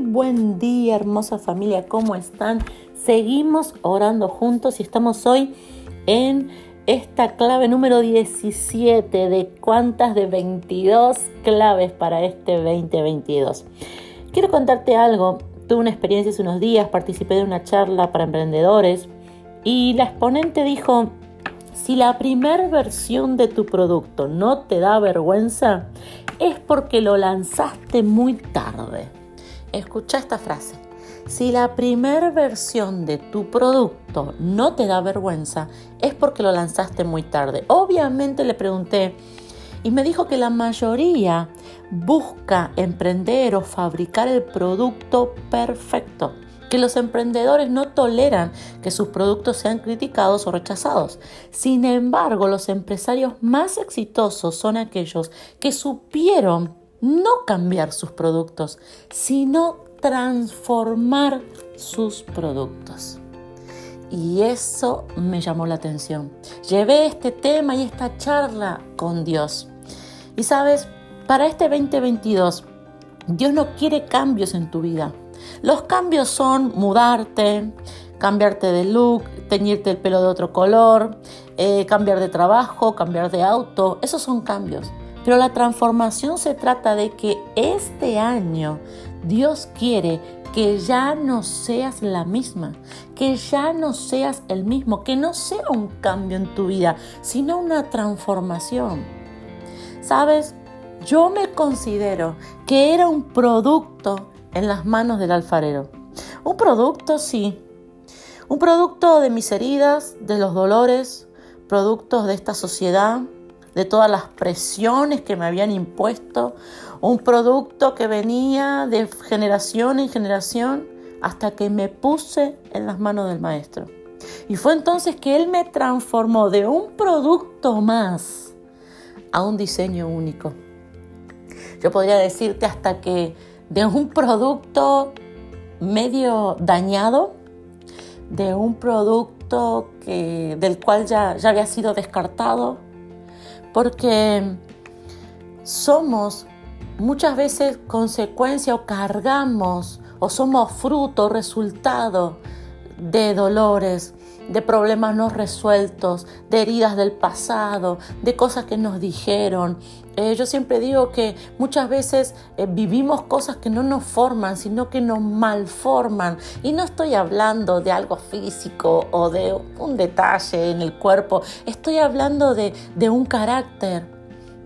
Buen día, hermosa familia, ¿cómo están? Seguimos orando juntos y estamos hoy en esta clave número 17 de cuántas de 22 claves para este 2022. Quiero contarte algo. Tuve una experiencia hace unos días, participé de una charla para emprendedores y la exponente dijo, si la primera versión de tu producto no te da vergüenza, es porque lo lanzaste muy tarde. Escucha esta frase. Si la primera versión de tu producto no te da vergüenza, es porque lo lanzaste muy tarde. Obviamente le pregunté y me dijo que la mayoría busca emprender o fabricar el producto perfecto que los emprendedores no toleran que sus productos sean criticados o rechazados. Sin embargo, los empresarios más exitosos son aquellos que supieron no cambiar sus productos, sino transformar sus productos. Y eso me llamó la atención. Llevé este tema y esta charla con Dios. Y sabes, para este 2022, Dios no quiere cambios en tu vida. Los cambios son mudarte, cambiarte de look, teñirte el pelo de otro color, eh, cambiar de trabajo, cambiar de auto. Esos son cambios. Pero la transformación se trata de que este año Dios quiere que ya no seas la misma, que ya no seas el mismo, que no sea un cambio en tu vida, sino una transformación. ¿Sabes? Yo me considero que era un producto en las manos del alfarero. Un producto, sí. Un producto de mis heridas, de los dolores, productos de esta sociedad, de todas las presiones que me habían impuesto. Un producto que venía de generación en generación hasta que me puse en las manos del maestro. Y fue entonces que él me transformó de un producto más a un diseño único. Yo podría decirte hasta que de un producto medio dañado, de un producto que, del cual ya, ya había sido descartado, porque somos muchas veces consecuencia o cargamos o somos fruto, resultado de dolores, de problemas no resueltos, de heridas del pasado, de cosas que nos dijeron. Eh, yo siempre digo que muchas veces eh, vivimos cosas que no nos forman, sino que nos malforman. Y no estoy hablando de algo físico o de un detalle en el cuerpo, estoy hablando de, de un carácter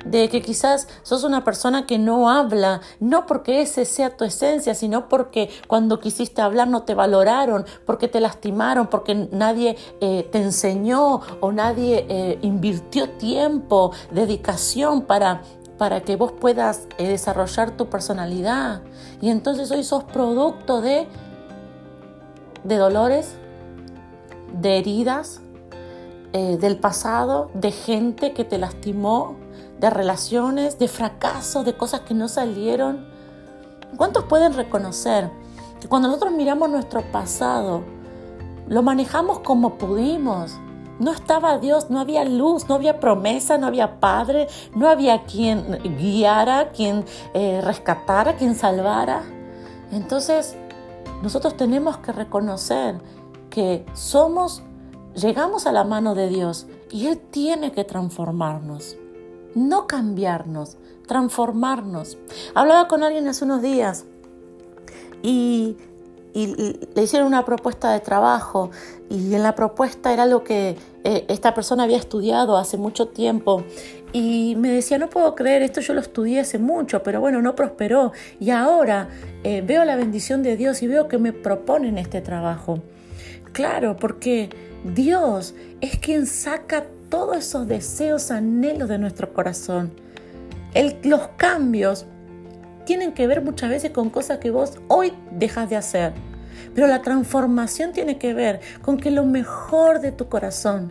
de que quizás sos una persona que no habla, no porque ese sea tu esencia, sino porque cuando quisiste hablar no te valoraron, porque te lastimaron, porque nadie eh, te enseñó o nadie eh, invirtió tiempo, dedicación para para que vos puedas eh, desarrollar tu personalidad. Y entonces hoy sos producto de, de dolores, de heridas, del pasado, de gente que te lastimó, de relaciones, de fracasos, de cosas que no salieron. ¿Cuántos pueden reconocer que cuando nosotros miramos nuestro pasado, lo manejamos como pudimos? No estaba Dios, no había luz, no había promesa, no había Padre, no había quien guiara, quien eh, rescatara, quien salvara. Entonces, nosotros tenemos que reconocer que somos, llegamos a la mano de Dios y Él tiene que transformarnos no cambiarnos, transformarnos. Hablaba con alguien hace unos días y, le hicieron una propuesta de trabajo y en la propuesta era algo que eh, esta persona había estudiado hace mucho tiempo y me decía, no puedo creer, esto yo lo estudié hace mucho, pero bueno, no prosperó y ahora eh, veo la bendición de Dios y veo que me proponen este trabajo. Claro, porque Dios es quien saca todos esos deseos, anhelos de nuestro corazón. los cambios tienen que ver muchas veces con cosas que vos hoy dejas de hacer. Pero la transformación tiene que ver con que lo mejor de tu corazón,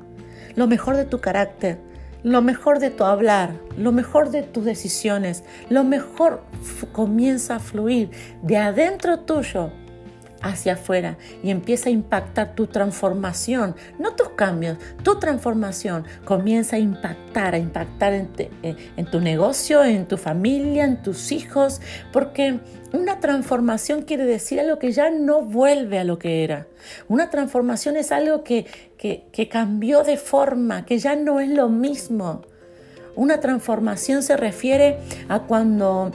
lo mejor de tu carácter, lo mejor de tu hablar, lo mejor de tus decisiones, lo mejor comienza a fluir de adentro tuyo hacia afuera y empieza a impactar tu transformación, no tus cambios, tu transformación comienza a impactar, a impactar en, eh, en, tu negocio, en tu familia, en tus hijos, porque una transformación quiere decir algo que ya no vuelve a lo que era. Una transformación es algo que, que cambió de forma, que ya no es lo mismo. Una transformación se refiere a cuando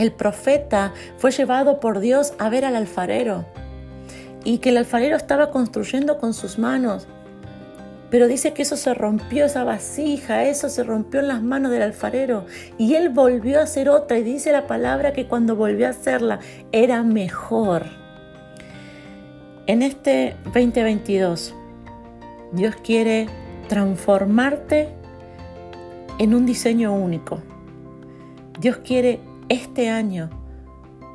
el profeta fue llevado por Dios a ver al alfarero y que el alfarero estaba construyendo con sus manos. Pero dice que eso se rompió, esa vasija, eso se rompió en las manos del alfarero. Y él volvió a hacer otra y dice la palabra que cuando volvió a hacerla era mejor. En este 2022, Dios quiere transformarte en un diseño único. Dios quiere este año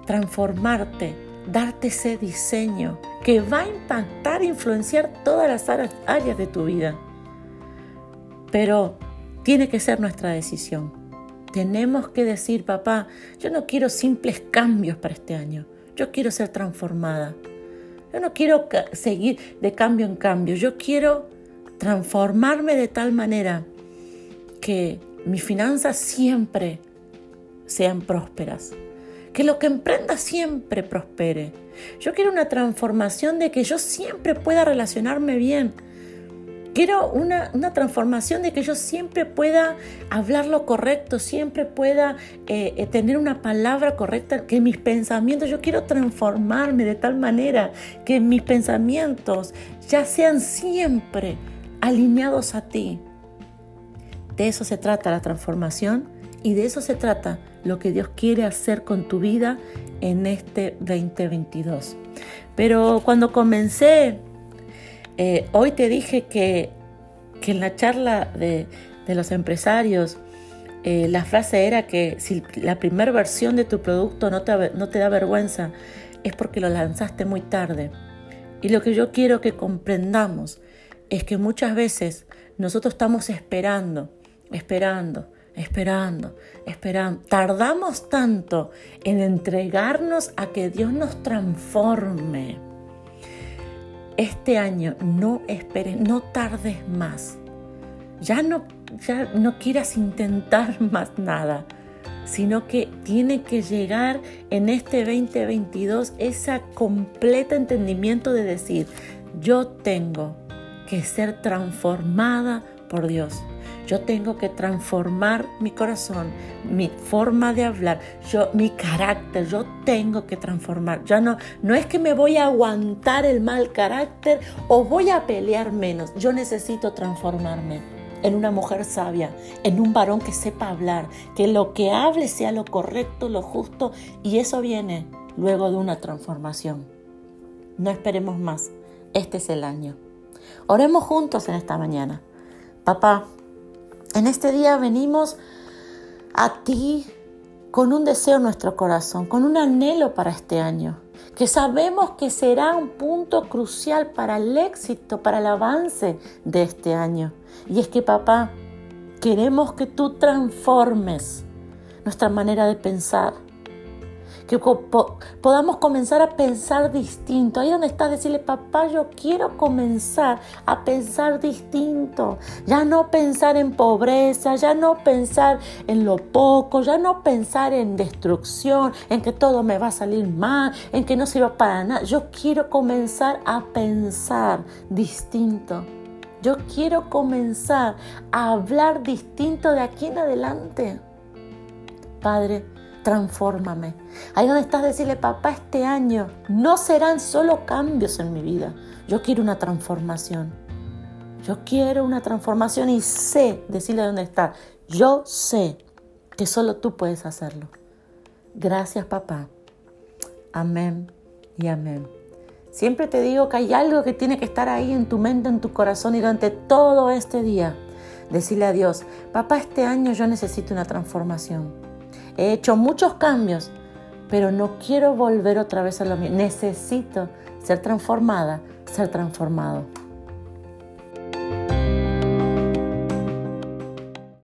transformarte, darte ese diseño que va a impactar influenciar todas las áreas de tu vida. Pero tiene que ser nuestra decisión. Tenemos que decir, papá, yo no quiero simples cambios para este año, yo quiero ser transformada. Yo no quiero seguir de cambio en cambio, yo quiero transformarme de tal manera que mis finanzas siempre sean prósperas. Que lo que emprenda siempre prospere. Yo quiero una transformación de que yo siempre pueda relacionarme bien. Quiero una, transformación de que yo siempre pueda hablar lo correcto, siempre pueda eh, eh, tener una palabra correcta, que mis pensamientos, yo quiero transformarme de tal manera que mis pensamientos ya sean siempre alineados a ti. De eso se trata la transformación y de eso se trata lo que Dios quiere hacer con tu vida en este 2022. Pero cuando comencé, eh, hoy te dije que, en la charla de, los empresarios, eh, la frase era que si la primera versión de tu producto no te, no te da vergüenza, es porque lo lanzaste muy tarde. Y lo que yo quiero que comprendamos es que muchas veces nosotros estamos esperando, esperando, esperando, esperando. Tardamos tanto en entregarnos a que Dios nos transforme. Este año no esperes, no tardes más. Ya no, ya no quieras intentar más nada, sino que tiene que llegar en este 2022 ese completo entendimiento de decir, yo tengo que ser transformada por Dios. Yo tengo que transformar mi corazón, mi forma de hablar, yo, mi carácter. Yo tengo que transformar. Ya no, no es que me voy a aguantar el mal carácter o voy a pelear menos. Yo necesito transformarme en una mujer sabia, en un varón que sepa hablar, que lo que hable sea lo correcto, lo justo, y eso viene luego de una transformación. No esperemos más, este es el año. Oremos juntos en esta mañana. Papá, en este día venimos a ti con un deseo en nuestro corazón, con un anhelo para este año, que sabemos que será un punto crucial para el éxito, para el avance de este año. Y es que, papá, queremos que tú transformes nuestra manera de pensar, que podamos comenzar a pensar distinto. Ahí donde estás, decirle, papá, yo quiero comenzar a pensar distinto. Ya no pensar en pobreza, ya no pensar en lo poco, ya no pensar en destrucción, en que todo me va a salir mal, en que no sirva para nada. Yo quiero comenzar a pensar distinto. Yo quiero comenzar a hablar distinto de aquí en adelante. Padre, transfórmame. Ahí donde estás, decirle, papá, este año no serán solo cambios en mi vida. Yo quiero una transformación. Yo quiero una transformación y sé, decirle dónde está. Yo sé que solo tú puedes hacerlo. Gracias, papá. Amén y amén. Siempre te digo que hay algo que tiene que estar ahí en tu mente, en tu corazón y durante todo este día. Decirle a Dios, papá, este año yo necesito una transformación. He hecho muchos cambios, pero no quiero volver otra vez a lo mismo. Necesito ser transformada, ser transformado.